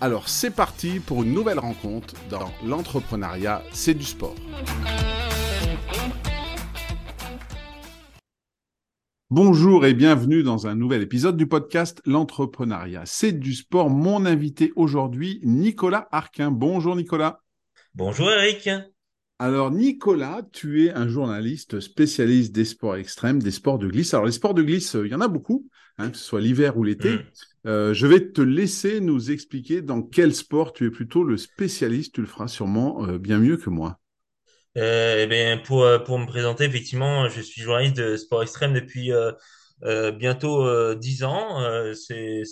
Alors c'est parti pour une nouvelle rencontre dans l'entrepreneuriat, c'est du sport. Bonjour et bienvenue dans un nouvel épisode du podcast L'entrepreneuriat, c'est du sport. Mon invité aujourd'hui, Nicolas Arquin. Bonjour Nicolas. Bonjour Eric. Alors Nicolas, tu es un journaliste spécialiste des sports extrêmes, des sports de glisse. Alors les sports de glisse, il y en a beaucoup, hein, que ce soit l'hiver ou l'été. Mm. Euh, je vais te laisser nous expliquer dans quel sport tu es plutôt le spécialiste. Tu le feras sûrement euh, bien mieux que moi. Euh, eh bien, pour, pour me présenter, effectivement, je suis journaliste de sport extrême depuis euh, bientôt euh, dix ans. Euh, c'est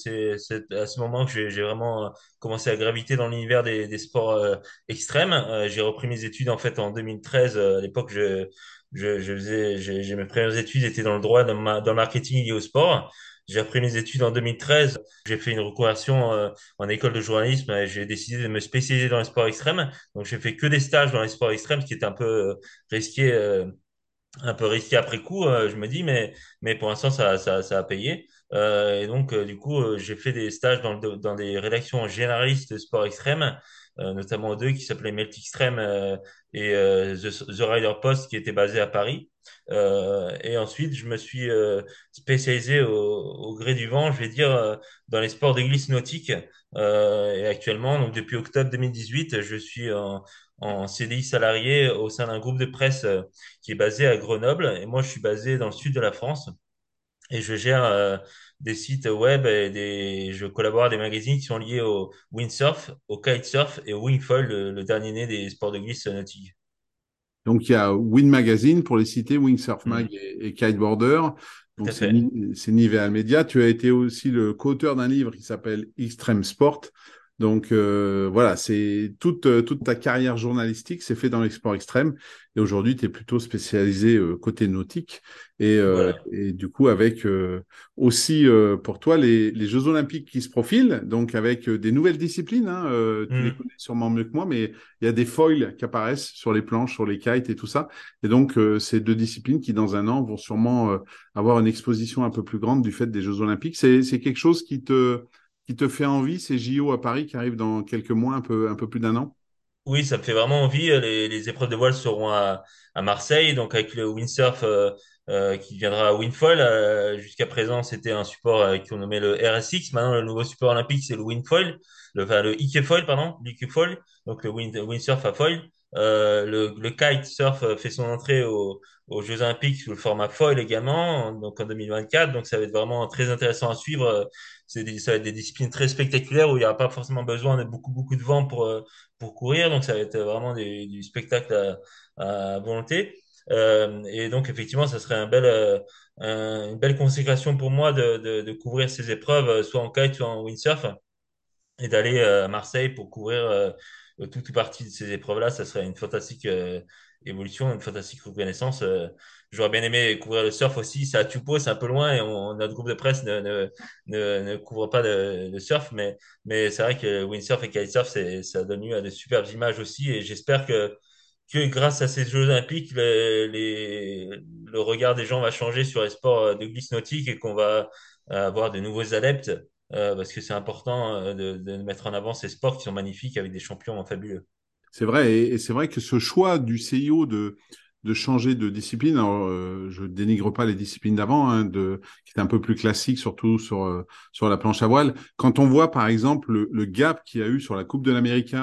à ce moment que j'ai vraiment commencé à graviter dans l'univers des, des, sports extrêmes. j'ai repris mes études en fait en 2013. à l'époque, je, je, je faisais, j'ai mes premières études étaient dans le droit, dans, ma, dans le marketing lié au sport. J'ai repris mes études en 2013. J'ai fait une reconversion en école de journalisme et j'ai décidé de me spécialiser dans les sports extrêmes. Donc, j'ai fait que des stages dans les sports extrêmes, ce qui était un peu risqué un peu risqué après coup, euh, je me dis, mais, mais pour l'instant, ça, ça, ça, a payé. Euh, et donc, euh, du coup, j'ai fait des stages dans, dans des rédactions généralistes de sport extrême, notamment deux qui s'appelaient Melt Extreme et The, The, Rider Post qui était basé à Paris. et ensuite, je me suis spécialisé au, au, gré du vent, je vais dire, dans les sports de glisse nautique. et actuellement, donc depuis octobre 2018, je suis en, en CDI salarié au sein d'un groupe de presse euh, qui est basé à Grenoble. Et moi, je suis basé dans le sud de la France et je gère euh, des sites web et des, je collabore à des magazines qui sont liés au windsurf, au kitesurf et au wingfoil, le, dernier né des sports de glisse nautiques. Donc il y a Wind Magazine pour les citer, Windsurf Mag mm. et, Kiteboarder. Donc c'est Nivea Media. Tu as été aussi le co-auteur d'un livre qui s'appelle Extreme Sport, donc euh, voilà, c'est toute, euh, toute ta carrière journalistique s'est fait dans l'export extrême et aujourd'hui tu es plutôt spécialisé euh, côté nautique et, et, du coup avec aussi pour toi les, les, Jeux olympiques qui se profilent, donc avec des nouvelles disciplines, hein, tu les mmh. connais sûrement mieux que moi, mais il y a des foils qui apparaissent sur les planches, sur les kites et tout ça. Et donc ces deux disciplines qui dans un an vont sûrement avoir une exposition un peu plus grande du fait des Jeux olympiques. C'est quelque chose qui te qui te fait envie, ces JO à Paris qui arrivent dans quelques mois, un peu, un peu plus d'un an? Oui, ça me fait vraiment envie. Les, les épreuves de voile seront à, Marseille, donc avec le windsurf euh, euh, qui viendra à Windfall. Euh, jusqu'à présent, c'était un support euh, qu'on nommait le RSX. Maintenant, le nouveau support olympique, c'est le Windfoil, le, Ikefoil, pardon, l'Ikefoil, donc le wind, windsurf à foil. Euh, le, le kitesurf fait son entrée au, aux Jeux Olympiques sous le format foil également, donc en 2024. Donc ça va être vraiment très intéressant à suivre. C'est ça va être des disciplines très spectaculaires où il n'y aura pas forcément besoin de beaucoup beaucoup de vent pour euh, pour courir. Donc ça va être vraiment des, du spectacle à, à volonté. Euh, et donc effectivement, ça serait un bel, euh, une belle consécration pour moi de, de, de, couvrir ces épreuves, euh, soit en kite, soit en windsurf, et d'aller à Marseille pour couvrir toute partie de ces épreuves-là. Ça serait une fantastique évolution, une fantastique reconnaissance. Euh, j'aurais bien aimé couvrir le surf aussi. C'est à Tupou, c'est un peu loin et on, notre groupe de presse ne, ne, ne, couvre pas de, surf. Mais, mais c'est vrai que windsurf et kitesurf, ça donne lieu à de superbes images aussi. Et j'espère que, que grâce à ces Jeux Olympiques, les, les, le regard des gens va changer sur les sports de glisse nautique et qu'on va avoir de nouveaux adeptes. Euh, parce que c'est important euh, de, mettre en avant ces sports qui sont magnifiques avec des champions fabuleux. C'est vrai, et, c'est vrai que ce choix du CIO de, changer de discipline. Alors, euh, je dénigre pas les disciplines d'avant, hein, qui étaient un peu plus classiques, surtout sur, euh, sur la planche à voile. Quand on voit, par exemple, le, le gap qu'il y a eu sur la Coupe de l'Amérique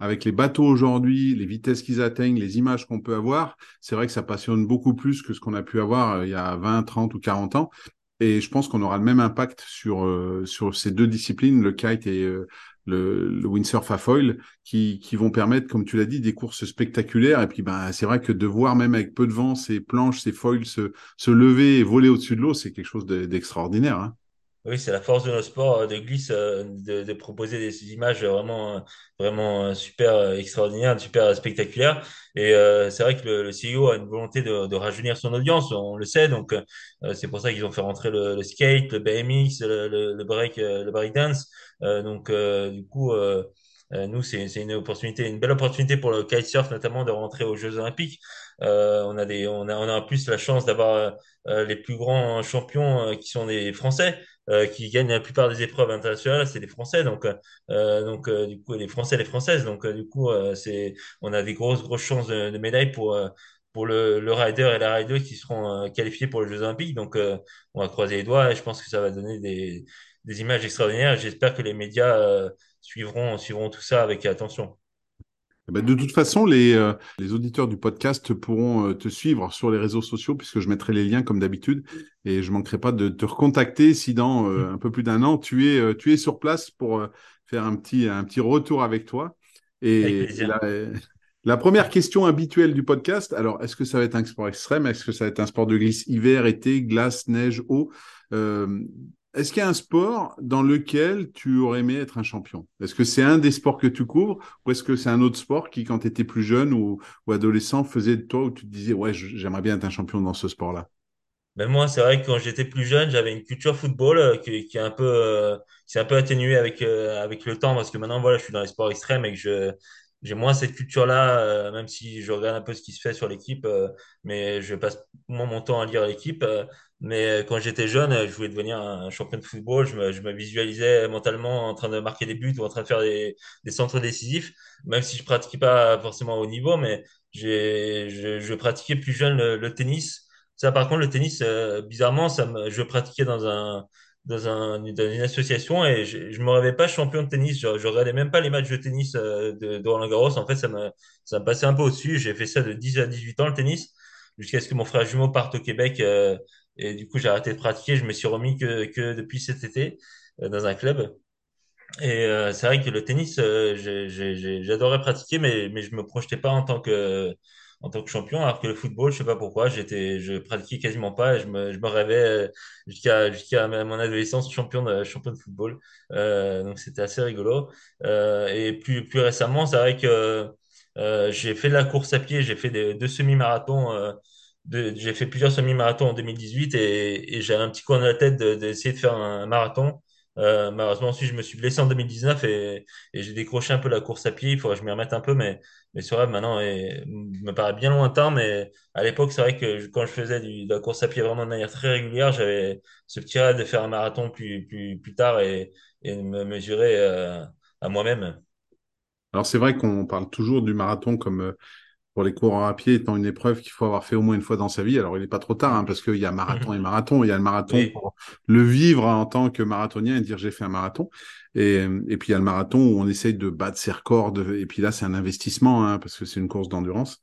avec les bateaux aujourd'hui, les vitesses qu'ils atteignent, les images qu'on peut avoir, c'est vrai que ça passionne beaucoup plus que ce qu'on a pu avoir il y a 20, 30 ou 40 ans. Et je pense qu'on aura le même impact sur, euh, sur ces deux disciplines, le kite et euh, le, windsurf à foil, qui, qui vont permettre, comme tu l'as dit, des courses spectaculaires. Et puis, ben, c'est vrai que de voir même avec peu de vent ces planches, ces foils se, se lever et voler au-dessus de l'eau, c'est quelque chose d'extraordinaire. hein. Oui, c'est la force de nos sports euh, de glisse euh, de, de proposer des images vraiment, euh, vraiment super extraordinaires, super spectaculaires. Et euh, c'est vrai que le, le CEO a une volonté de, de rajeunir son audience, on le sait. Donc, euh, c'est pour ça qu'ils ont fait rentrer le, le skate, le BMX, le, le, break, le breakdance. Euh, donc, du coup, nous, c'est une opportunité, une belle opportunité pour le kitesurf notamment de rentrer aux Jeux Olympiques. on a des, on a, on a en plus la chance d'avoir les plus grands champions qui sont des Français euh, qui gagnent la plupart des épreuves internationales, c'est les Français. Donc, euh, donc euh, du coup, les Français, les Françaises. Donc, du coup, c'est, on a des grosses, grosses chances de, de médailles pour pour le, le rider et la rider qui seront qualifiés pour les Jeux Olympiques. Donc, on va croiser les doigts et je pense que ça va donner des, des images extraordinaires. J'espère que les médias suivront, suivront tout ça avec attention. Eh ben, de toute façon, les, euh, les auditeurs du podcast pourront euh, te suivre sur les réseaux sociaux puisque je mettrai les liens comme d'habitude et je manquerai pas de te recontacter si dans euh, un peu plus d'un an tu es, tu es sur place pour faire un petit, un petit retour avec toi. Et la, la, première question habituelle du podcast, alors est-ce que ça va être un sport extrême? Est-ce que ça va être un sport de glisse hiver, été, glace, neige, eau? Est-ce qu'il y a un sport dans lequel tu aurais aimé être un champion? Est-ce que c'est un des sports que tu couvres ou est-ce que c'est un autre sport qui, quand tu étais plus jeune ou, adolescent, faisait de toi où tu te disais ouais, j'aimerais bien être un champion dans ce sport-là? Ben moi, c'est vrai que quand j'étais plus jeune, j'avais une culture football euh, qui, est un peu, euh, s'est un peu atténuée avec euh, avec le temps parce que maintenant, voilà, je suis dans les sports extrêmes et que je j'ai moins cette culture-là, euh, même si je regarde un peu ce qui se fait sur l'équipe, mais je passe moins mon temps à lire l'équipe. Mais quand j'étais jeune, je voulais devenir un champion de football. Je me, je me, visualisais mentalement en train de marquer des buts ou en train de faire des, des centres décisifs, même si je pratiquais pas forcément au niveau, mais je, je, pratiquais plus jeune le, le, tennis. Ça, par contre, le tennis, bizarrement, ça me, je pratiquais dans un dans, un, dans une association et je, je me rêvais pas champion de tennis. Je, je regardais même pas les matchs de tennis euh, de, de Roland Garros. En fait, ça me, ça me passait un peu au-dessus. J'ai fait ça de 10 à 18 ans, le tennis, jusqu'à ce que mon frère jumeau parte au Québec. Euh, et du coup, j'ai arrêté de pratiquer. Je me suis remis que, que depuis cet été euh, dans un club. Et euh, c'est vrai que le tennis, euh, j'adorais pratiquer, mais, mais je me projetais pas en tant que en tant que champion, alors que le football, je sais pas pourquoi, j'étais, je pratiquais quasiment pas, je me, je me rêvais euh, jusqu'à jusqu'à mon adolescence champion de champion de football. Euh, donc c'était assez rigolo. Et plus plus récemment, c'est vrai que euh, j'ai fait de la course à pied, j'ai fait deux semi-marathons. Euh, j'ai fait plusieurs semi-marathons en 2018 et, et j'avais un petit coin dans la tête d'essayer de, de, faire un marathon. Euh, malheureusement, ensuite, je me suis blessé en 2019 et, et j'ai décroché un peu la course à pied. Il faudrait que je m'y remette un peu, mais, mais ce rêve maintenant me paraît bien lointain. Mais à l'époque, c'est vrai que quand je faisais du, de la course à pied vraiment de manière très régulière, j'avais ce petit rêve de faire un marathon plus, plus, plus tard et, et de me mesurer euh, à moi-même. Alors, c'est vrai qu'on parle toujours du marathon comme euh, pour les coureurs à pied étant une épreuve qu'il faut avoir fait au moins une fois dans sa vie. Alors, il n'est pas trop tard, hein, parce qu'il y a marathon et marathon. Il y a le marathon oui. pour le vivre en tant que marathonien et dire j'ai fait un marathon. Et, et, puis, il y a le marathon où on essaye de battre ses records. De, et puis là, c'est un investissement, hein, parce que c'est une course d'endurance.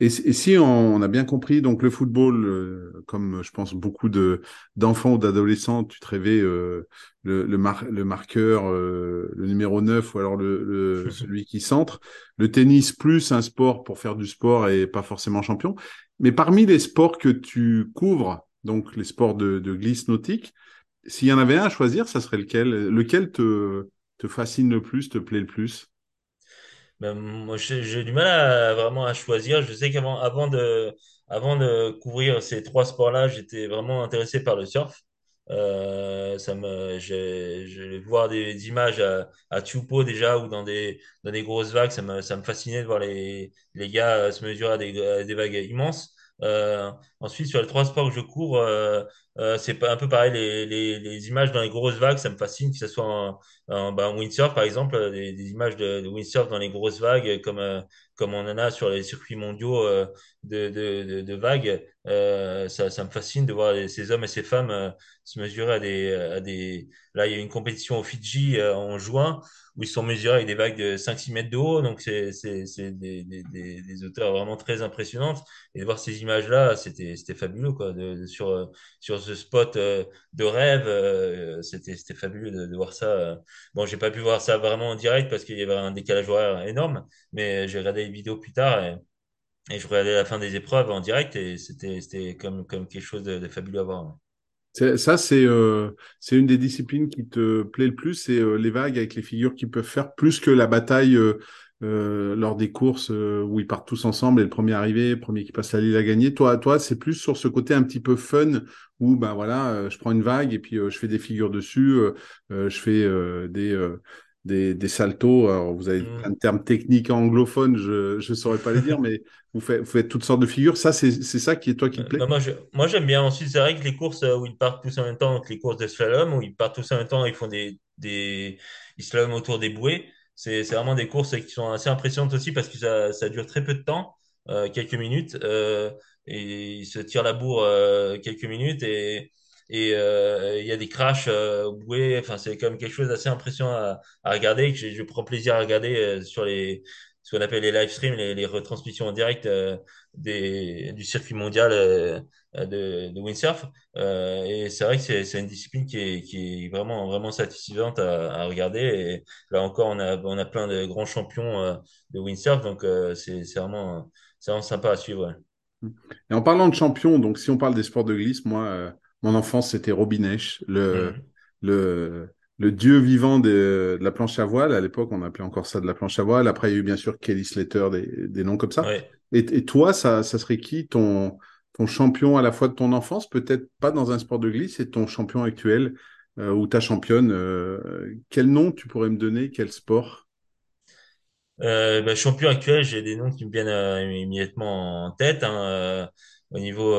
Et, et, si on, on, a bien compris, donc le football, euh, comme je pense beaucoup de d'enfants ou d'adolescents, tu te rêvais euh, le, le, mar le marqueur, euh, le numéro 9 ou alors le, le celui qui centre. Le tennis plus un sport pour faire du sport et pas forcément champion. Mais parmi les sports que tu couvres, donc les sports de, de glisse nautique, s'il y en avait un à choisir, ça serait lequel? Lequel te, te fascine le plus, te plaît le plus? Ben, moi, j'ai du mal à vraiment à choisir. Je sais qu'avant avant de, avant de couvrir ces trois sports-là, j'étais vraiment intéressé par le surf. Euh, ça me, je voir des, images à, à Tupo déjà ou dans des, dans des grosses vagues. Ça me, ça me fascinait de voir les, les gars se mesurer à des, des vagues immenses. Euh, ensuite, sur les trois sports que je cours, euh, Euh, c'est un peu pareil, les, les, les images dans les grosses vagues, ça me fascine, que ce soit en, en, bah, en windsurf, par exemple, euh, des, des images de, de windsurf dans les grosses vagues, comme, euh, comme on en a sur les circuits mondiaux euh, de, de, de, vagues. Euh, ça, ça me fascine de voir ces hommes et ces femmes euh, se mesurer à des, à des... Là, il y a une compétition au Fidji euh, en juin où ils sont mesurés avec des vagues de 5-6 mètres de haut. Donc, c'est des, des, des, des auteurs vraiment très impressionnantes. Et de voir ces images-là, c'était fabuleux, quoi. De- sur, sur ce spot euh, de rêve, euh, c'était fabuleux de, voir ça. Bon, j'ai pas pu voir ça vraiment en direct parce qu'il y avait un décalage horaire énorme, mais j'ai regardé les vidéos plus tard et, je regardais la fin des épreuves en direct et c'était comme, quelque chose de, fabuleux à voir. Ça, c'est euh, c'est une des disciplines qui te plaît le plus, c'est les vagues avec les figures qu'ils peuvent faire, plus que la bataille euh, lors des courses euh, où ils partent tous ensemble et le premier arrivé, le premier qui passe la ligne a gagné. Toi, toi, c'est plus sur ce côté un petit peu fun où ben voilà, euh, je prends une vague et puis je fais des figures dessus, je fais des des, des saltos. Alors, vous avez plein Mm. de termes techniques anglophones, je je saurais pas les dire, mais vous faites vous faites toutes sortes de figures. Ça, c'est ça qui est toi qui te plaît? moi, j'aime bien. Ensuite, c'est vrai que les courses où ils partent tous en même temps, donc les courses de slalom, où ils partent tous en même temps, ils font des, des, ils autour des bouées. C'est, vraiment des courses qui sont assez impressionnantes aussi parce que ça, ça dure très peu de temps, euh, quelques minutes, euh, et ils se tirent la bourre euh, quelques minutes et et euh, il y a des crashs euh, aux bouées. Enfin, c'est même quelque chose d'assez impressionnant à, à regarder que je, je prends plaisir à regarder sur les ce qu'on appelle les live streams, les, les retransmissions en direct. des, du circuit mondial de, de windsurf. Euh, et c'est vrai que c'est, c'est une discipline qui est, qui est vraiment, vraiment satisfaisante à, à regarder. Et là encore, on a, on a plein de grands champions euh, de windsurf, donc euh, c'est, c'est vraiment, c'est vraiment sympa à suivre. ouais. Et en parlant de champion, donc si on parle des sports de glisse, moi, euh, mon enfance, c'était Robin Esch, le, Mhm. le, le dieu vivant de, de la planche à voile. À l'époque, on appelait encore ça de la planche à voile. Après, il y a eu bien sûr Kelly Slater, des, des noms comme ça. Ouais. Et, et toi, ça, ça serait qui ton, ton champion à la fois de ton enfance, peut-être pas dans un sport de glisse, et ton champion actuel euh, ou ta championne euh, Quel nom tu pourrais me donner Quel sport? Euh, bah, champion actuel, j'ai des noms qui me viennent immédiatement en tête. hein, au niveau,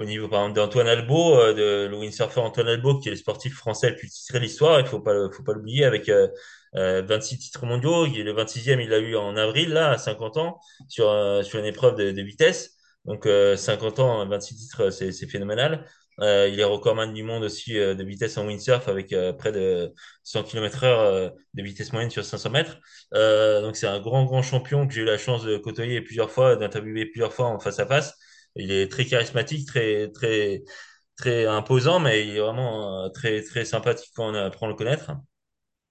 au niveau par exemple d'Antoine Albo, de le windsurfer Antoine Albo, qui est le sportif français le plus titré de l'histoire. Il faut pas, faut pas l'oublier avec euh, euh, 26 titres mondiaux. Le 26e, il l'a eu en avril là, à 50 ans, sur sur une épreuve de vitesse. Donc euh, 50 ans, 26 titres, c'est phénoménal. Euh, il est recordman du monde aussi euh, de vitesse en windsurf avec euh, près de 100 km heure euh, de vitesse moyenne sur 500 mètres. Euh, donc c'est un grand, grand champion que j'ai eu la chance de côtoyer plusieurs fois, d'interviewer plusieurs fois en face à face. Il est très charismatique, très, très, très imposant, mais il est vraiment euh, très, très sympathique quand on apprend à le connaître.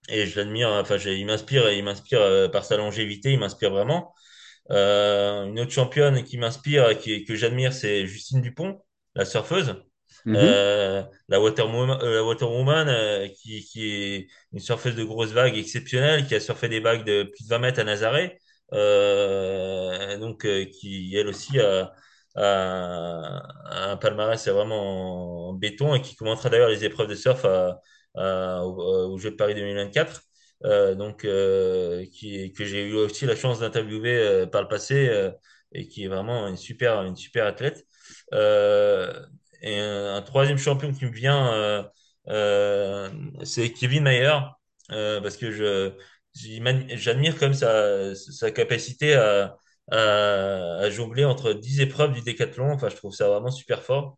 Et je l'admire, enfin, il m'inspire, il m'inspire euh, par sa longévité, il m'inspire vraiment. Euh, une autre championne qui m'inspire, qui, que j'admire, c'est Justine Dupont, la surfeuse. Mhm. Euh, la Water Woman, euh, la Water Woman euh, qui, qui est une surfeuse de grosses vagues exceptionnelle, qui a surfé des vagues de plus de 20 mètres à Nazaré, euh, donc qui elle aussi a, a un palmarès vraiment en béton et qui commentera d'ailleurs les épreuves de surf à, à- au, au Jeux de Paris 2024. Euh, donc euh, qui, que j'ai eu aussi la chance d'interviewer euh, par le passé euh, et qui est vraiment une super, une super athlète. Euh, et un, troisième champion qui me vient, euh, c'est Kevin Mayer, parce que je j'admire comme sa, sa capacité à, à, à jongler entre 10 épreuves du décathlon. Enfin, je trouve ça vraiment super fort.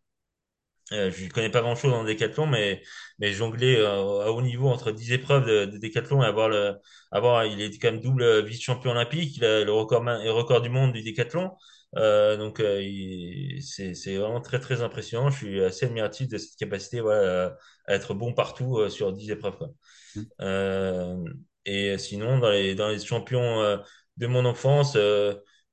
Euh, je ne connais pas grand-chose dans le décathlon, mais, mais jongler euh, à haut niveau entre 10 épreuves de, de décathlon et avoir le, avoir, il est quand même double vice-champion olympique, il a le record, le record du monde du décathlon. Euh, donc, euh, il- c'est, c'est vraiment très, très impressionnant. Je suis assez admiratif de cette capacité, voilà, à, être bon partout euh, sur 10 épreuves, quoi. Euh, et sinon, dans les, dans les champions euh, de mon enfance,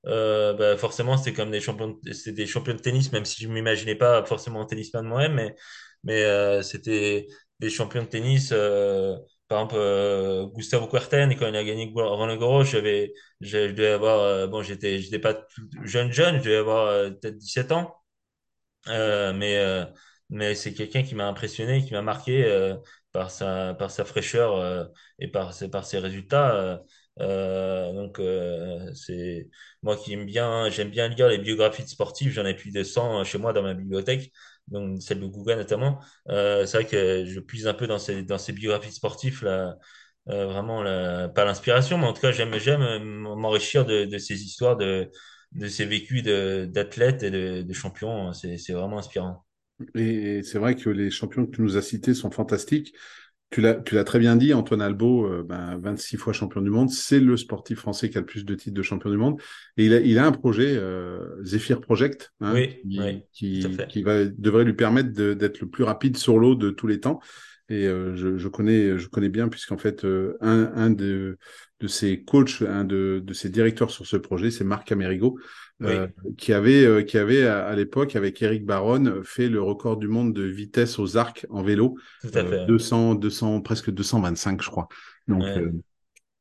euh, bah, forcément, c'était comme des champions, de- des champions de tennis, même si je m'imaginais pas forcément tennisman moi-même, mais, mais euh, c'était des champions de tennis. euh, par exemple, euh, Gustavo Kuerten, quand il a gagné Roland Garros, j'avais, je, devais avoir, euh, bon, j'étais, j'étais pas jeune jeune, je devais avoir euh, peut-être 17 ans. Mais mais c'est quelqu'un qui m'a impressionné, qui m'a marqué par sa par sa fraîcheur et par par ses résultats. Euh. Euh, donc euh, c'est moi qui aime bien, j'aime bien lire les biographies de sportifs. J'en ai plus de 100 chez moi dans ma bibliothèque. donc celle de Guga notamment. Euh, c'est vrai que je puise un peu dans ces, dans ces biographies sportives, là, euh, vraiment, la, pas l'inspiration, mais en tout cas, j'aime, j'aime euh, m'enrichir de, de ces histoires, de, de ces vécus de, d'athlètes et de, de champions. C'est, c'est vraiment inspirant. Et c'est vrai que les champions que tu nous as cités sont fantastiques. Tu l'as, tu l'as très bien dit, Antoine Albo, euh, ben, 26 fois champion du monde, c'est le sportif français qui a le plus de titres de champion du monde. Et il a, il a un projet, euh, Zephyr Project, hein, Oui, qui, oui, qui, va, devrait lui permettre d'être le plus rapide sur l'eau de tous les temps. Et euh, je, je connais, je connais bien, puisqu'en fait, euh, un, un de, de ses coachs, un de, de ses directeurs sur ce projet, c'est Marc Amerigo, euh, qui avait, euh, qui avait à, à l'époque, avec Eric Baron, fait le record du monde de vitesse aux arcs en vélo tout à euh, fait. 200, 200, presque 225, je crois. Donc, Ouais.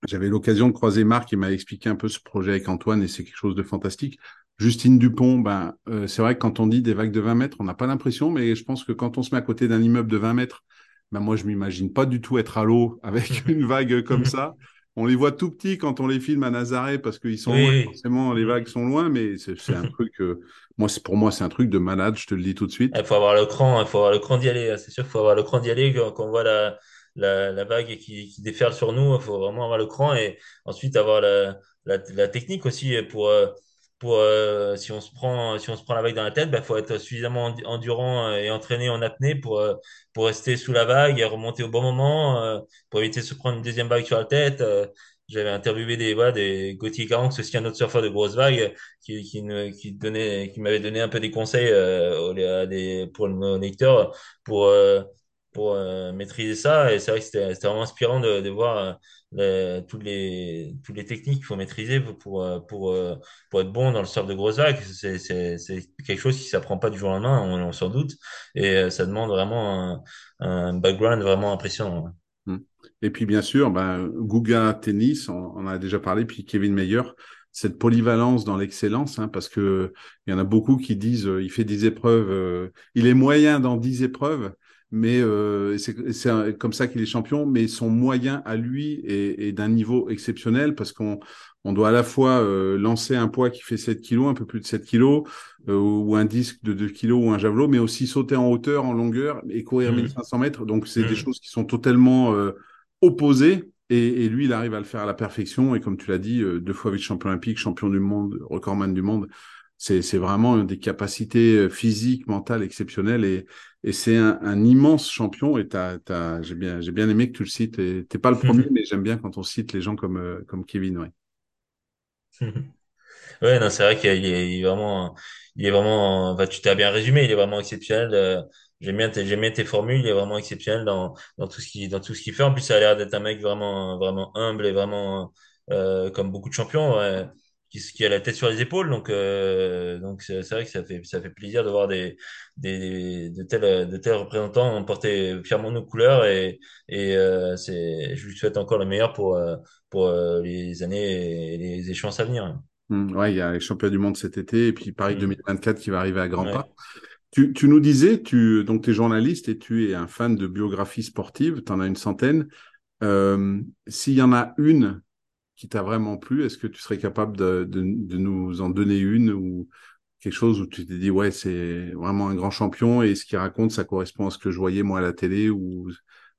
j'avais l'occasion de croiser Marc, il m'a expliqué un peu ce projet avec Antoine et c'est quelque chose de fantastique. Justine Dupont, ben, c'est vrai que quand on dit des vagues de 20 mètres, on n'a pas l'impression, mais je pense que quand on se met à côté d'un immeuble de 20 mètres, ben moi, je m'imagine pas du tout être à l'eau avec une vague comme ça. On les voit tout petits quand on les filme à Nazaré parce qu'ils sont loin, Oui, forcément, les vagues sont loin, mais c'est un truc, euh, moi, c'est pour moi, c'est un truc de malade, je te le dis tout de suite. Il faut avoir le cran, il faut avoir le cran d'y aller. hein. C'est sûr qu'il faut avoir le cran d'y aller quand, on voit la, la, la vague qui, qui déferle sur nous. Il faut vraiment avoir le cran et ensuite avoir la, la, la technique aussi pour, euh, pour euh, si on se prend, si on se prend la vague dans la tête, il faut être suffisamment endurant et entraîné en apnée pour, euh, pour rester sous la vague et remonter au bon moment, euh, pour éviter de se prendre une deuxième vague sur la tête. Euh, J'avais interviewé des, voilà, des Gauthier Caranx, aussi un autre surfeur de grosses vagues, qui, qui, qui donnait, qui m'avait donné un peu des conseils euh, aux- à des, pour nos lecteurs pour, euh, pour euh, maîtriser ça. Et c'est vrai que c'était vraiment inspirant de, de voir euh, les, toutes les, toutes les techniques qu'il faut maîtriser pour, pour, euh, pour, euh, pour être bon dans le surf de grosses vagues. C'est, quelque chose qui s'apprend pas du jour au lendemain, on, on s'en doute. Et euh, ça demande vraiment un, un background vraiment impressionnant. ouais. Mm. Et puis bien sûr, ben, Guga tennis, on, on a déjà parlé, puis Kevin Mayer, cette polyvalence dans l'excellence, hein, parce que il y en a beaucoup qui disent, euh, il fait 10 épreuves, euh, il est moyen dans 10 épreuves, mais euh, c'est comme ça qu'il est champion, mais son moyen à lui est, est d'un niveau exceptionnel, parce qu'on on doit à la fois euh, lancer un poids qui fait 7 kilos, un peu plus de 7 kilos, euh, ou un disque de 2 kilos ou un javelot, mais aussi sauter en hauteur, en longueur et courir Mhm. 1500 mètres. Donc, c'est des Mhm. choses qui sont totalement euh, opposées. Et, et lui, il arrive à le faire à la perfection. Et comme tu l'as dit, euh, deux fois vice-champion olympique, champion du monde, recordman du monde. C'est, c'est vraiment des capacités euh, physiques, mentales exceptionnelles. Et, et c'est un, un immense champion. Et j'ai bien, j'ai bien aimé que tu le cites. Et t'es pas le premier, mais j'aime bien quand on cite les gens comme, euh, comme Kevin. Ouais. Ouais, non, c'est vrai qu'il est, vraiment, il est vraiment, enfin, tu t'as bien résumé, il est vraiment exceptionnel. euh, j'aime bien, tes- j'aime bien tes formules, il est vraiment exceptionnel dans, dans tout ce qui, dans tout ce qu'il fait. En plus, ça a l'air d'être un mec vraiment, vraiment humble et vraiment, euh, comme beaucoup de champions, ouais, qui, qui a la tête sur les épaules. Donc, euh, donc c'est vrai que ça fait, ça fait plaisir de voir des, des, de tels, de tels représentants porter fièrement nos couleurs et, et, euh, c'est, je lui souhaite encore le meilleur pour, euh, pour les années et les échéances à venir. Mm, ouais, il y a les championnats du monde cet été. Et puis Paris Mm. 2024 qui va arriver à grands pas. Tu, tu nous disais, tu, donc tu es journaliste et tu es un fan de biographie sportive, tu en as une centaine. Euh, s'il y en a une qui t'a vraiment plu, est-ce que tu serais capable de, de, de nous en donner une ou quelque chose où tu t'es dit, ouais, c'est vraiment un grand champion et ce qu'il raconte, ça correspond à ce que je voyais moi à la télé ou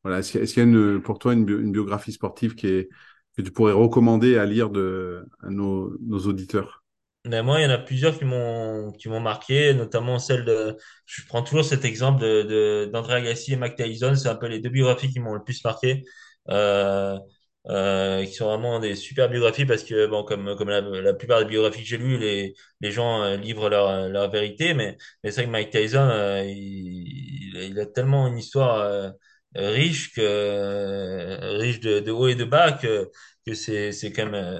voilà, est-ce qu'il y a, une, pour toi une, bio- une biographie sportive qui est, que tu pourrais recommander à lire de, nos, auditeurs? Mais moi, il y en a plusieurs qui m'ont qui m'ont marqué, notamment celle de. Je prends toujours cet exemple de de d'André Agassi et Mike Tyson. C'est un peu les deux biographies qui m'ont le plus marqué, euh, euh, qui sont vraiment des super biographies parce que bon, comme comme la, la plupart des biographies que j'ai lues, les les gens euh, livrent leur leur vérité, mais mais c'est vrai que Mike Tyson, euh, il, il a tellement une histoire euh, riche que riche de, de haut et de bas que que c'est c'est quand même euh,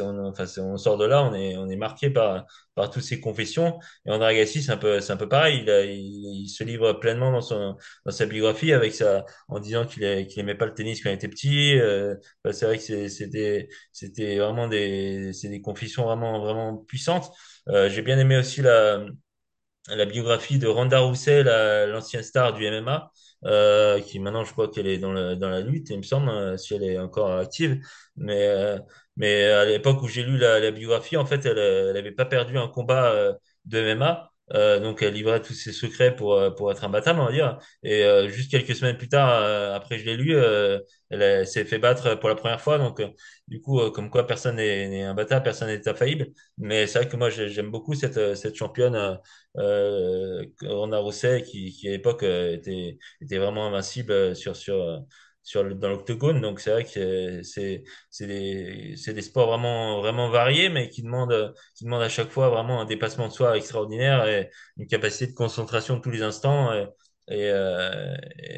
on, enfin on sort de là on est on est marqué par par toutes ces confessions. Et André Agassi c'est un peu c'est un peu pareil. Il, a- il, se livre pleinement dans son dans sa biographie avec sa en disant qu'il qu'il aimait pas le tennis quand il était petit. Euh, enfin, c'est vrai que c'était c'était vraiment des c'est des confessions vraiment vraiment puissantes. Euh, j'ai bien aimé aussi la la biographie de Ronda Rousey, la- l'ancienne star du MMA, euh, qui maintenant je crois qu'elle est dans, le, dans la lutte, il me semble, euh, si elle est encore active. Mais, euh, mais à l'époque où j'ai lu la, la biographie, en fait, elle, euh, elle avait pas perdu un combat euh, de MMA. Euh, donc elle livrait tous ses secrets pour euh, pour être imbattable, on va dire. Et euh, juste quelques semaines plus tard, euh, après je l'ai lu, euh, elle, a- s'est fait battre pour la première fois. Donc euh, du coup, euh, comme quoi personne n'est imbattable, personne n'est infaillible. Mais c'est vrai que moi j'ai- j'aime beaucoup cette euh, cette championne euh, euh, Ronda Rousey qui qui à l'époque euh, était était vraiment invincible euh, sur sur euh, sur le, dans l'octogone. Donc c'est vrai que c'est c'est des c'est des sports vraiment vraiment variés, mais qui demandent qui demandent à chaque fois vraiment un dépassement de soi extraordinaire et une capacité de concentration tous les instants. Et, euh,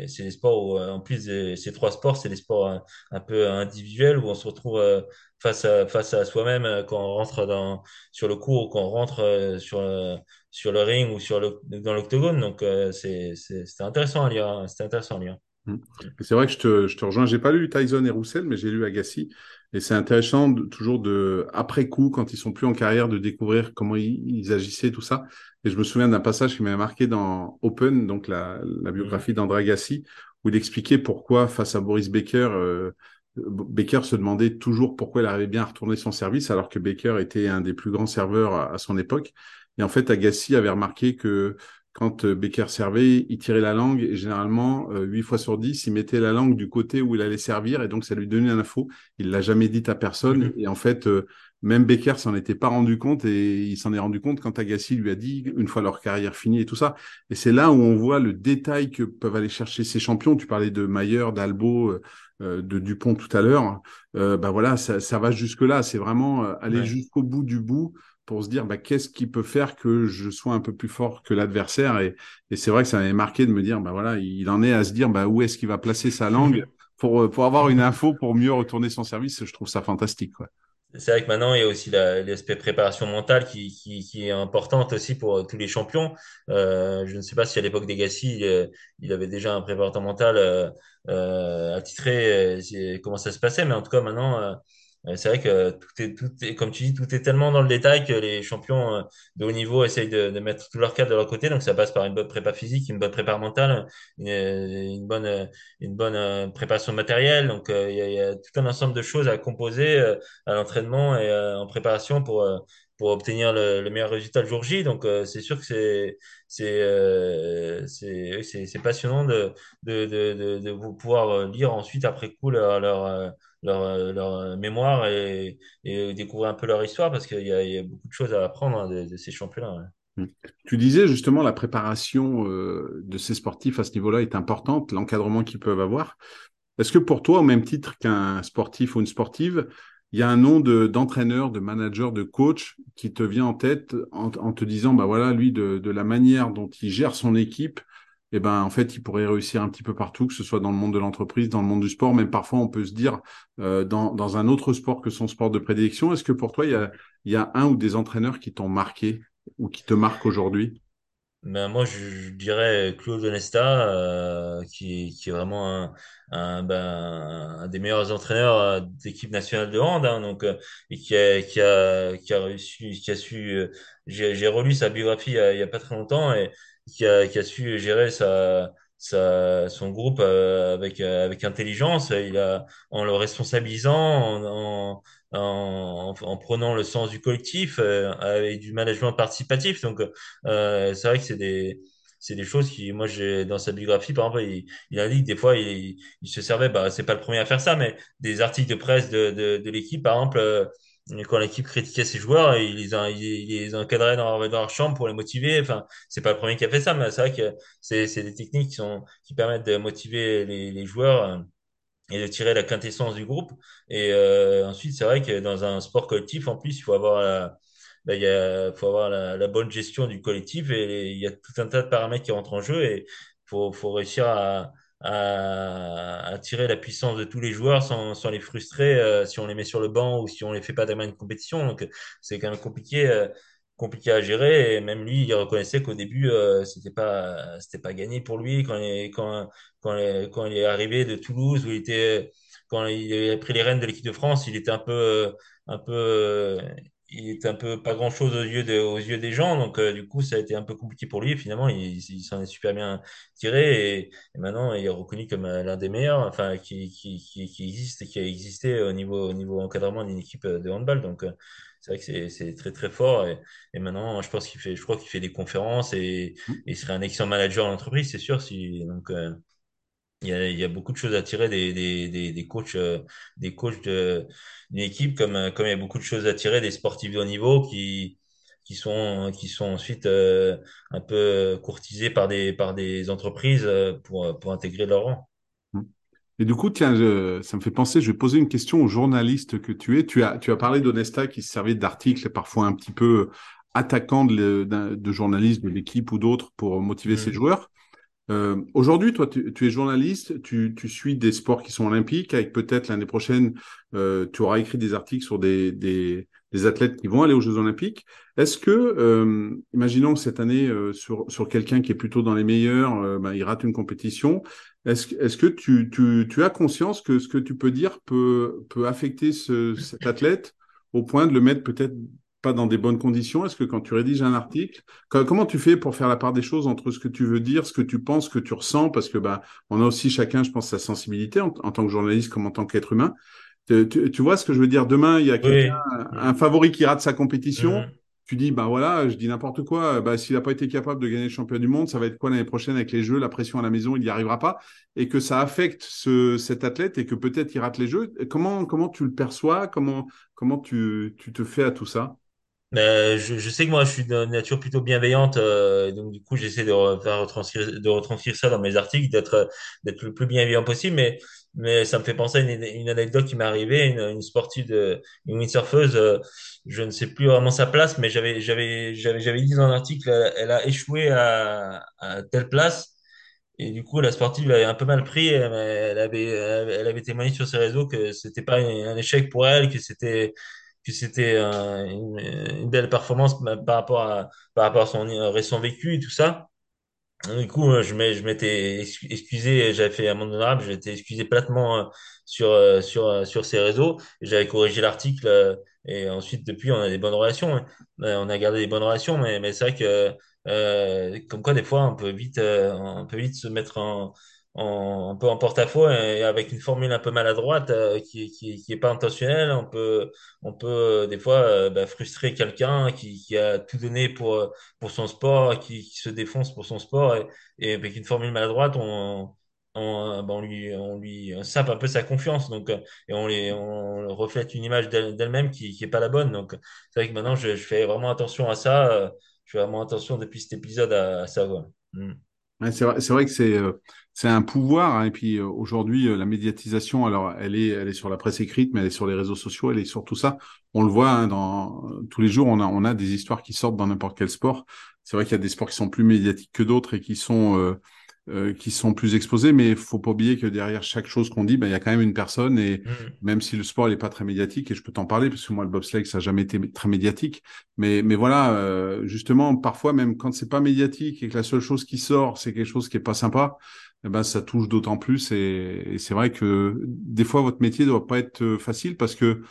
c'est des sports où, euh, en plus de ces trois sports, c'est des sports un, peu individuels où on se retrouve euh, face à, face à soi-même euh, quand on rentre dans, sur le court ou quand on rentre sur, euh, sur le ring ou sur le, dans l'octogone. Donc, c'est, c'est, c'était intéressant à lire. hein. C'était intéressant à lire. Mm. C'est vrai que je te, je te rejoins. J'ai pas lu Tyson et Roussel, mais j'ai lu Agassi. Et c'est intéressant de- toujours de, après coup, quand ils sont plus en carrière, de découvrir comment ils, ils agissaient, tout ça. Et je me souviens d'un passage qui m'avait marqué dans Open, donc la, la Mhm. biographie d'André Agassi, où il expliquait pourquoi, face à Boris Becker, euh, Baker se demandait toujours pourquoi il arrivait bien à retourner son service, alors que Baker était un des plus grands serveurs à, à son époque. Et en fait, Agassi avait remarqué que quand euh, Becker servait, il tirait la langue et généralement, euh, 8 fois sur 10, il mettait la langue du côté où il allait servir et donc ça lui donnait une info. Il l'a jamais dit à personne Mhm. et en fait, euh, même Becker s'en était pas rendu compte et il s'en est rendu compte quand Agassi lui a dit une fois leur carrière finie et tout ça. Et c'est là où on voit le détail que peuvent aller chercher ces champions. Tu parlais de Mayer, d'Albo, euh, de Dupont tout à l'heure. Euh, bah voilà, ça, ça va jusque là. C'est vraiment euh, aller Ouais. jusqu'au bout du bout pour se dire bah, qu'est-ce qui peut faire que je sois un peu plus fort que l'adversaire. Et, et c'est vrai que ça m'avait marqué de me dire, bah voilà, il en est à se dire bah, où est-ce qu'il va placer sa langue pour, euh, pour avoir une info, pour mieux retourner son service. Je trouve ça fantastique. Quoi. C'est vrai que maintenant, il y a aussi la- l'aspect préparation mentale qui, qui, qui est importante aussi pour euh, tous les champions. Euh, je ne sais pas si à l'époque d'Agassi, il, euh, il avait déjà un préparateur mental euh, attitré, comment ça se passait, mais en tout cas maintenant, c'est vrai que tout est, tout est, comme tu dis, tout est tellement dans le détail que les champions euh, de haut niveau essayent de, de mettre tout leur cadre de leur côté. Donc ça passe par une bonne prépa physique, une bonne prépa mentale, une, bonne, euh, une bonne euh, préparation matérielle. Donc euh, il y a, y a tout un ensemble de choses à composer. euh, à l'entraînement et euh, en préparation pour euh, pour obtenir le, le meilleur résultat le jour J. Donc euh, c'est sûr que c'est c'est euh, c'est passionnant de de de de, de pouvoir euh, lire ensuite après coup leur leur euh, leur, euh, euh, mémoire et, découvrir un peu leur histoire parce qu'il y a, beaucoup de choses à apprendre hein, de, ces champions-là. ouais. Mm. Tu disais justement la préparation euh, de ces sportifs à ce niveau-là est importante, l'encadrement qu'ils peuvent avoir. Est-ce que pour toi, au même titre qu'un sportif ou une sportive, il y a un nom de, d'entraîneur, de manager, de coach qui te vient en tête en, te disant, bah voilà, lui, de la manière dont il gère son équipe, eh ben, en fait, il pourrait réussir un petit peu partout, que ce soit dans le monde de l'entreprise, dans le monde du sport, même parfois, on peut se dire, euh, dans, un autre sport que son sport de prédilection. Est-ce que pour toi, il y a, un ou des entraîneurs qui t'ont marqué ou qui te marquent aujourd'hui? Ben, moi, je, dirais Claude Onesta, euh, qui, est vraiment un, ben, des meilleurs entraîneurs euh, d'équipe nationale de hand, hein, donc, et qui a, qui a, qui qui a su, j'ai, j'ai relu sa biographie il y a, il y a pas très longtemps et qui a, qui a su gérer sa, sa, son groupe euh, avec, euh, avec intelligence. Il a, en le responsabilisant, en, en, en, en prenant le sens du collectif, euh, avec du management participatif. Donc, euh, c'est vrai que c'est des, c'est des choses qui, moi, j'ai dans sa biographie, par exemple, il, il indique des fois, il, il se servait, bah, c'est pas le premier à faire ça, mais des articles de presse de, de, de l'équipe, par exemple, quand l'équipe critiquait ses joueurs, il les, a- il, les encadrait dans leur, chambre pour les motiver. Enfin, c'est pas le premier qui a fait ça, mais c'est vrai que c'est, des techniques qui permettent de motiver les, joueurs. euh, et de tirer la quintessence du groupe. Et euh, ensuite, c'est vrai que dans un sport collectif, en plus, il faut avoir la, il y a, faut avoir la bonne gestion du collectif et il y a tout un tas de paramètres qui rentrent en jeu et faut, faut réussir à, à, à tirer la puissance de tous les joueurs sans, sans les frustrer euh, si on les met sur le banc ou si on les fait pas d'amener une compétition. Donc, c'est quand même compliqué. euh, compliqué à gérer et même lui il reconnaissait qu'au début euh, c'était pas c'était pas gagné pour lui quand il, quand quand, il- quand il est arrivé de Toulouse, où il était, quand il a pris les rênes de l'équipe de France, il était un peu, euh, un peu, euh, il est un peu pas grand-chose aux yeux de, aux yeux des gens. Donc, euh, du coup, ça a été un peu compliqué pour lui. Finalement, il, il s'en est super bien tiré. Et, et maintenant, il est reconnu comme euh, l'un des meilleurs, enfin, qui, qui, qui, qui existe et qui a existé au niveau, au niveau encadrement d'une équipe de handball. Donc, euh, c'est vrai que c'est, c'est très, très fort. Et, et maintenant, je pense qu'il fait, je crois qu'il fait des conférences et, et il serait un excellent manager d'entreprise, c'est sûr. Si, donc, euh, il y a, il y a beaucoup de choses à tirer des, des, des, des coachs, euh, des coachs de, d'une équipe, comme, euh, comme il y a beaucoup de choses à tirer des sportifs de haut niveau qui, qui sont, qui sont ensuite euh, un peu courtisés par des, par des entreprises pour, pour intégrer leur rang. Et du coup, tiens, je- ça me fait penser, je vais poser une question au journaliste que tu es. Tu as, tu as parlé d'Onesta qui se servait d'articles parfois un petit peu attaquants de, d'un- de journalistes de l'équipe ou d'autres pour motiver ses Mhm. joueurs. Euh, aujourd'hui, toi, tu, tu es journaliste, tu, tu suis des sports qui sont olympiques, avec peut-être l'année prochaine, euh, tu auras écrit des articles sur des, des, des athlètes qui vont aller aux Jeux olympiques. Est-ce que, euh, imaginons cette année, euh, sur, sur quelqu'un qui est plutôt dans les meilleurs, ben, il rate une compétition, est-ce, est-ce que tu, tu, tu as conscience que ce que tu peux dire peut, peut affecter ce, cet athlète au point de le mettre peut-être pas dans des bonnes conditions? Est-ce que quand tu rédiges un article, Co- Comment tu fais pour faire la part des choses entre ce que tu veux dire, ce que tu penses, ce que tu ressens, parce que bah on a aussi chacun, je pense, sa sensibilité en, en tant que journaliste comme en tant qu'être humain. Tu, tu- tu vois ce que je veux dire? Demain, il y a Oui. un favori qui rate sa compétition. Mhm. Tu dis, bah voilà, je dis n'importe quoi. Bah, s'il n'a pas été capable de gagner le championnat du monde, ça va être quoi l'année prochaine avec les Jeux, la pression à la maison, il n'y arrivera pas, et que ça affecte ce, cet athlète et que peut-être il rate les Jeux. Comment comment tu le perçois? Comment comment tu, tu te fais à tout ça? Mais je, je sais que moi, je suis de nature plutôt bienveillante, euh, donc du coup, j'essaie de retranscrire, de retranscrire ça dans mes articles, d'être d'être le plus bienveillant possible. Mais mais ça me fait penser à une, une anecdote qui m'est arrivée, une, une sportive une windsurfeuse, euh, je ne sais plus vraiment sa place, mais j'avais j'avais j'avais j'avais dit dans un article, elle, a échoué à, à telle place. Et du coup, la sportive l'avait un peu mal pris. Elle avait, elle avait témoigné sur ses réseaux que c'était pas un échec pour elle, que c'était, que c'était un- une, belle performance par rapport à, par rapport à son récent vécu et tout ça. Du coup, euh, je je m'étais ex- excusé, j'avais fait un monde honorable, je m'étais excusé platement euh, sur, euh, sur, euh, sur ces réseaux. J'avais corrigé l'article euh, et ensuite, depuis, on a des bonnes relations. hein. Euh, On a gardé des bonnes relations, mais, mais c'est vrai que, euh, comme quoi, des fois, on peut vite, euh, on peut vite se mettre en, un peu en porte-à-faux et avec une formule un peu maladroite euh, qui, qui, qui est pas intentionnelle. On peut, on peut euh, des fois euh, bah, frustrer quelqu'un qui, qui a tout donné pour euh, pour son sport, qui, qui se défonce pour son sport, et, et avec une formule maladroite, on, on, ben, on lui, on lui sape un peu sa confiance, donc, et on, les, on reflète une image d'elle- d'elle-même qui, qui est pas la bonne. Donc, c'est vrai que maintenant, je, je fais vraiment attention à ça. Je fais vraiment attention depuis cet épisode à, à ça. Mm. C'est vrai, vrai que c'est euh, un pouvoir. hein, et puis euh, aujourd'hui, euh, la médiatisation, alors elle est elle est sur la presse écrite, mais elle est sur les réseaux sociaux, elle est sur tout ça. On le voit hein, dans tous les jours, on a on a des histoires qui sortent dans n'importe quel sport. C'est vrai qu'il y a des sports qui sont plus médiatiques que d'autres et qui sont euh, qui sont plus exposés, mais il faut pas oublier que derrière chaque chose qu'on dit, ben, il y a quand même une personne et Mm. même si le sport n'est pas très médiatique, et je peux t'en parler parce que moi le bobsleigh ça n'a jamais été très médiatique, mais mais voilà, euh, justement parfois même quand c'est pas médiatique et que la seule chose qui sort c'est quelque chose qui est pas sympa, eh ben ça touche d'autant plus et, et c'est vrai que des fois votre métier doit pas être euh, facile parce que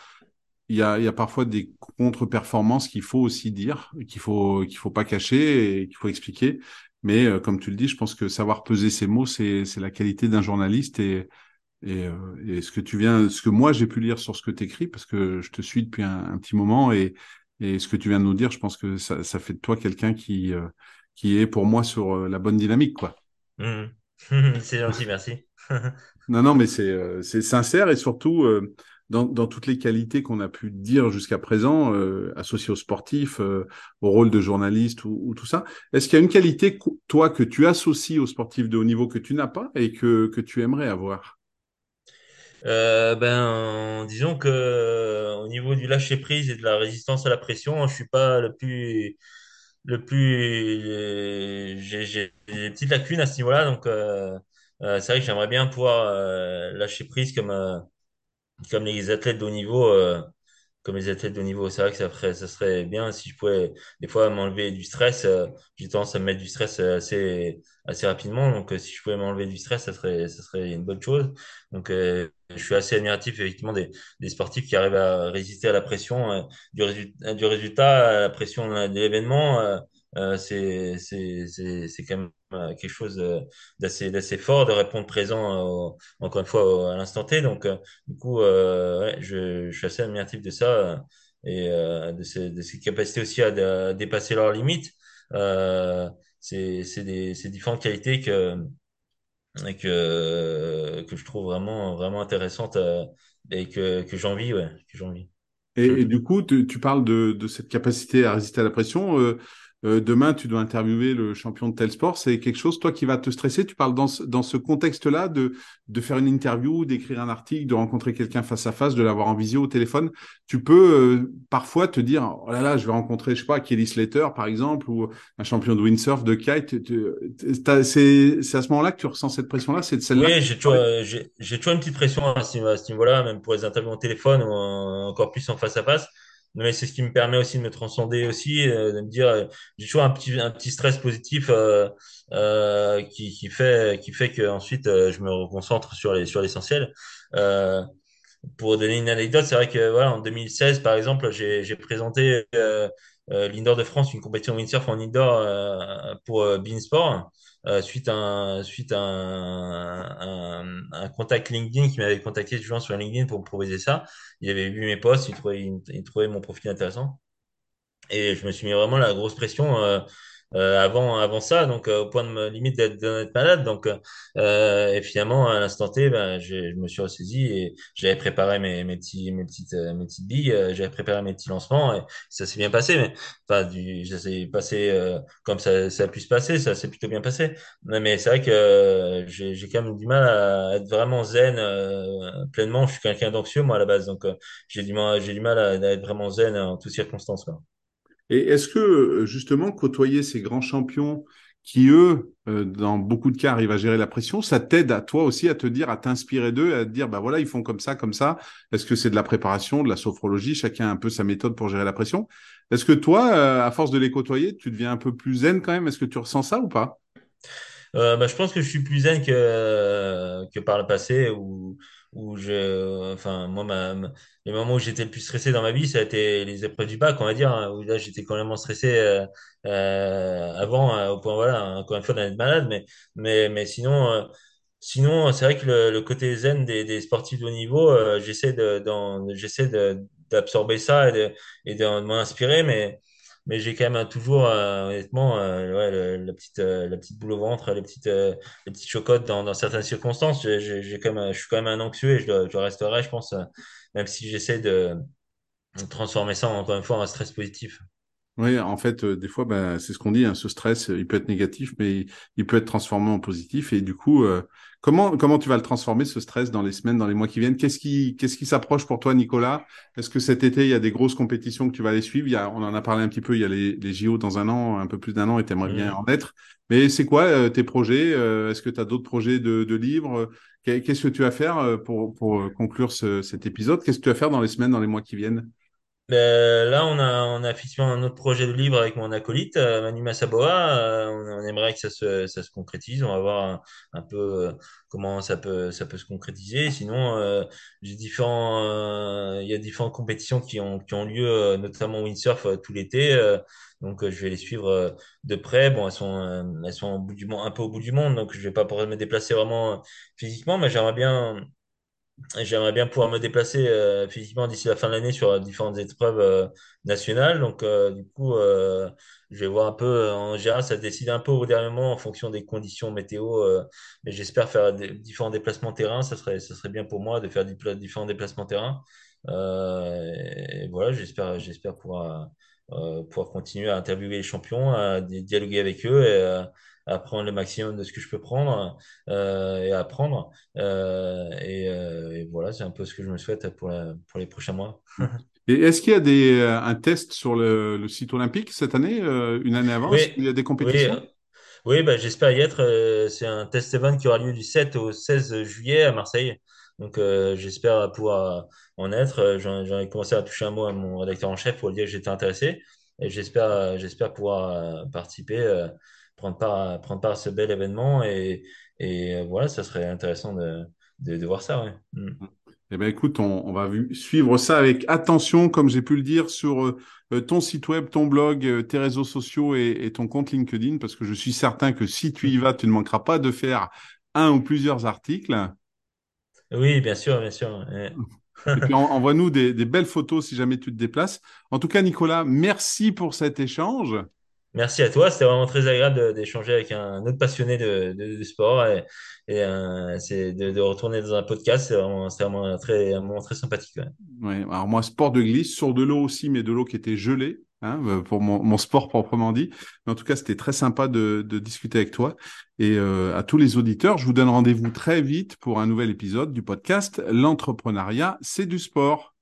il y a, y a parfois des contre-performances qu'il faut aussi dire, qu'il faut qu'il faut pas cacher et qu'il faut expliquer. Mais euh, comme tu le dis, je pense que savoir peser ses mots, c'est c'est la qualité d'un journaliste et et, euh, et ce que tu viens, ce que moi j'ai pu lire sur ce que tu écris, parce que je te suis depuis un, un petit moment et et ce que tu viens de nous dire, je pense que ça ça fait de toi quelqu'un qui euh, qui est pour moi sur la bonne dynamique, quoi. Mm. C'est gentil, merci. Non, non, mais c'est c'est sincère et surtout dans, toutes les qualités qu'on a pu dire jusqu'à présent, euh, associées aux sportifs, euh, au rôle de journaliste ou, ou tout ça. Est-ce qu'il y a une qualité, toi, que tu associes aux sportifs de haut niveau que tu n'as pas et que, que tu aimerais avoir? Euh, ben, disons que au niveau du lâcher prise et de la résistance à la pression, je suis pas le plus le plus j'ai des petites lacunes à ce niveau-là, donc c'est vrai que j'aimerais bien pouvoir lâcher prise comme comme les athlètes de haut niveau. euh, comme les athlètes de haut niveau. C'est vrai que ça ferait, ça serait bien si je pouvais des fois m'enlever du stress. Euh, j'ai tendance à me mettre du stress assez, assez rapidement. Donc, euh, si je pouvais m'enlever du stress, ça serait, ça serait une bonne chose. Donc, euh, je suis assez admiratif effectivement des, des sportifs qui arrivent à résister à la pression du, résultat, du résultat, à la pression de l'événement. Euh, c'est c'est c'est quand même euh, quelque chose d'assez d'assez fort de répondre présent euh, encore une fois à l'instant T donc du coup ouais, je, je suis assez admiratif de ça et de ces de ces capacités aussi à, à dépasser leurs limites c'est c'est des c'est différentes qualités que que que je trouve vraiment vraiment intéressantes et que que j'envie ouais que j'envie et, et, du coup, tu, tu parles de, de, cette capacité à résister à la pression. Euh, euh, demain, tu dois interviewer le champion de tel sport, c'est quelque chose, toi, qui va te stresser. Tu parles dans ce, dans ce contexte-là de, de faire une interview, d'écrire un article, de rencontrer quelqu'un face à face, de l'avoir en visio au téléphone. Tu peux euh, parfois te dire, oh là là, je vais rencontrer, je sais pas, Kelly Slater, par exemple, ou un champion de windsurf, de kite. C'est à ce moment-là que tu ressens cette pression-là, c'est celle-là? Oui, j'ai toujours, j'ai toujours une petite pression à ce, à ce niveau-là, même pour les interviews au téléphone ou encore plus en face à face mais c'est ce qui me permet aussi de me transcender aussi, euh, de me dire, euh, j'ai toujours un petit un petit stress positif euh, euh, qui qui fait qui fait que ensuite je me reconcentre sur les sur l'essentiel. pour donner une anecdote, c'est vrai que voilà en 2016 par exemple, j'ai j'ai présenté l'Indoor de France, une compétition windsurf en indoor pour Beansport. Euh, suite à un, suite à un, un, contact LinkedIn qui m'avait contacté toujours sur LinkedIn pour me proposer ça. Il avait vu mes posts, il trouvait, il, trouvait mon profil intéressant. Et je me suis mis vraiment la grosse pression. Euh, avant avant ça donc euh, au point de me, limite d'être malade. Donc euh, et finalement à l'instant T ben je me suis ressaisi et j'avais préparé mes mes petits mes petites mes petites billes j'avais préparé mes petits lancements et ça s'est bien passé mais enfin du ça s'est passé comme ça ça a pu se passer ça s'est plutôt bien passé. Mais c'est vrai que j'ai j'ai quand même du mal à être vraiment zen pleinement. Je suis quelqu'un d'anxieux moi à la base. Donc j'ai du mal j'ai du mal à, à, être vraiment zen en toutes circonstances quoi. Et est-ce que euh, justement côtoyer ces grands champions qui, eux, euh, dans beaucoup de cas, arrivent à gérer la pression, ça t'aide à toi aussi à te dire, à t'inspirer d'eux, à te dire, bah voilà, ils font comme ça, comme ça. Est-ce que c'est de la préparation, de la sophrologie? Chacun a un peu sa méthode pour gérer la pression. Est-ce que toi, euh, à force de les côtoyer, tu deviens un peu plus zen quand même? Est-ce que tu ressens ça ou pas? Bah, je pense que je suis plus zen que, que par le passé où, où je, enfin, moi, ma, les moments où j'étais le plus stressé dans ma vie, ça a été les épreuves du bac, on va dire, hein, où là, j'étais quand même stressé euh, euh, avant, euh, au point, voilà, encore une fois, d'être malade, mais, mais, mais sinon, euh, sinon, c'est vrai que le, le, côté zen des, des sportifs de haut niveau, euh, j'essaie de, j'essaie d'absorber ça et de, et de m'inspirer, mais mais j'ai quand même toujours euh, honnêtement euh, ouais, la petite euh, la petite boule au ventre les petites les petites chocottes dans, dans certaines circonstances. J'ai, j'ai quand même je suis quand même un anxieux et je, je resterai je pense même si j'essaie de transformer ça encore une fois en stress positif oui, en fait, euh, des fois, ben, c'est ce qu'on dit, hein, ce stress, il peut être négatif, mais il, peut être transformé en positif. Et du coup, euh, comment comment tu vas le transformer, ce stress, dans les semaines, dans les mois qui viennent? Qu'est-ce qui qu'est-ce qui s'approche pour toi, Nicolas? Est-ce que cet été, il y a des grosses compétitions que tu vas aller suivre? Il y a, On en a parlé un petit peu, il y a les, les JO dans un an, un peu plus d'un an, et tu aimerais bien mmh. en être. Mais c'est quoi euh, tes projets Est-ce que tu as d'autres projets de, de livres? Qu'est-ce que tu vas faire pour, pour conclure ce, cet épisode? Qu'est-ce que tu vas faire dans les semaines, dans les mois qui viennent? Ben, là, on a, on a effectivement un autre projet de livre avec mon acolyte, euh, Manu Massaboa. Euh, on, aimerait que ça se, ça se concrétise. On va voir un, peu euh, comment ça peut, ça peut se concrétiser. Sinon, euh, j'ai différents, il y a différentes compétitions qui ont, qui ont lieu, notamment windsurf tout l'été. donc, je vais les suivre de près. Bon, elles sont, elles sont au bout du monde, un peu au bout du monde, donc je vais pas pouvoir me déplacer vraiment physiquement, mais j'aimerais bien J'aimerais bien pouvoir me déplacer euh, physiquement d'ici la fin de l'année sur différentes épreuves euh, nationales. Donc, euh, du coup, je vais voir un peu. En général, ça décide un peu au dernier moment en fonction des conditions météo. mais j'espère faire différents déplacements terrain. Ça serait, ça serait bien pour moi de faire différents déplacements terrain. et voilà, j'espère, j'espère pouvoir, pouvoir continuer à interviewer les champions, à dialoguer avec eux à prendre le maximum de ce que je peux prendre euh, et à apprendre. Euh, et, euh, et, voilà, c'est un peu ce que je me souhaite pour, la, pour les prochains mois. et est-ce qu'il y a des, un test sur le, le site olympique cette année, une année avant? Oui, Il y a des compétitions? Oui. Oui, bah, j'espère y être. C'est un test event qui aura lieu du 7 au 16 juillet à Marseille. Donc, euh, j'espère pouvoir en être. J'en j'en ai commencé à toucher un mot à mon rédacteur en chef pour lui dire que j'étais intéressé. Et j'espère, j'espère pouvoir participer, prendre part, prendre part à ce bel événement. Et, et euh, voilà, ça serait intéressant de, de, de voir ça. Ouais. Mm. Eh bien, écoute, on, on va vu- suivre ça avec attention, comme j'ai pu le dire, sur euh, euh, ton site web, ton blog, euh, tes réseaux sociaux et, et ton compte LinkedIn, parce que je suis certain que si tu y vas, tu ne manqueras pas de faire un ou plusieurs articles. Oui, bien sûr, bien sûr. ouais. Et puis, en- envoie-nous des, des belles photos si jamais tu te déplaces. En tout cas, Nicolas, merci pour cet échange. Merci à toi, c'était vraiment très agréable d'échanger avec un autre passionné de, sport et, euh, de, retourner dans un podcast, c'est vraiment, vraiment très, un moment très sympathique. ouais. Ouais, alors moi, sport de glisse, sur de l'eau aussi, mais de l'eau qui était gelée, hein, euh, pour mon, sport proprement dit. Mais en tout cas, c'était très sympa de, de discuter avec toi. Et euh, à tous les auditeurs, je vous donne rendez-vous très vite pour un nouvel épisode du podcast L'entrepreneuriat, c'est du sport.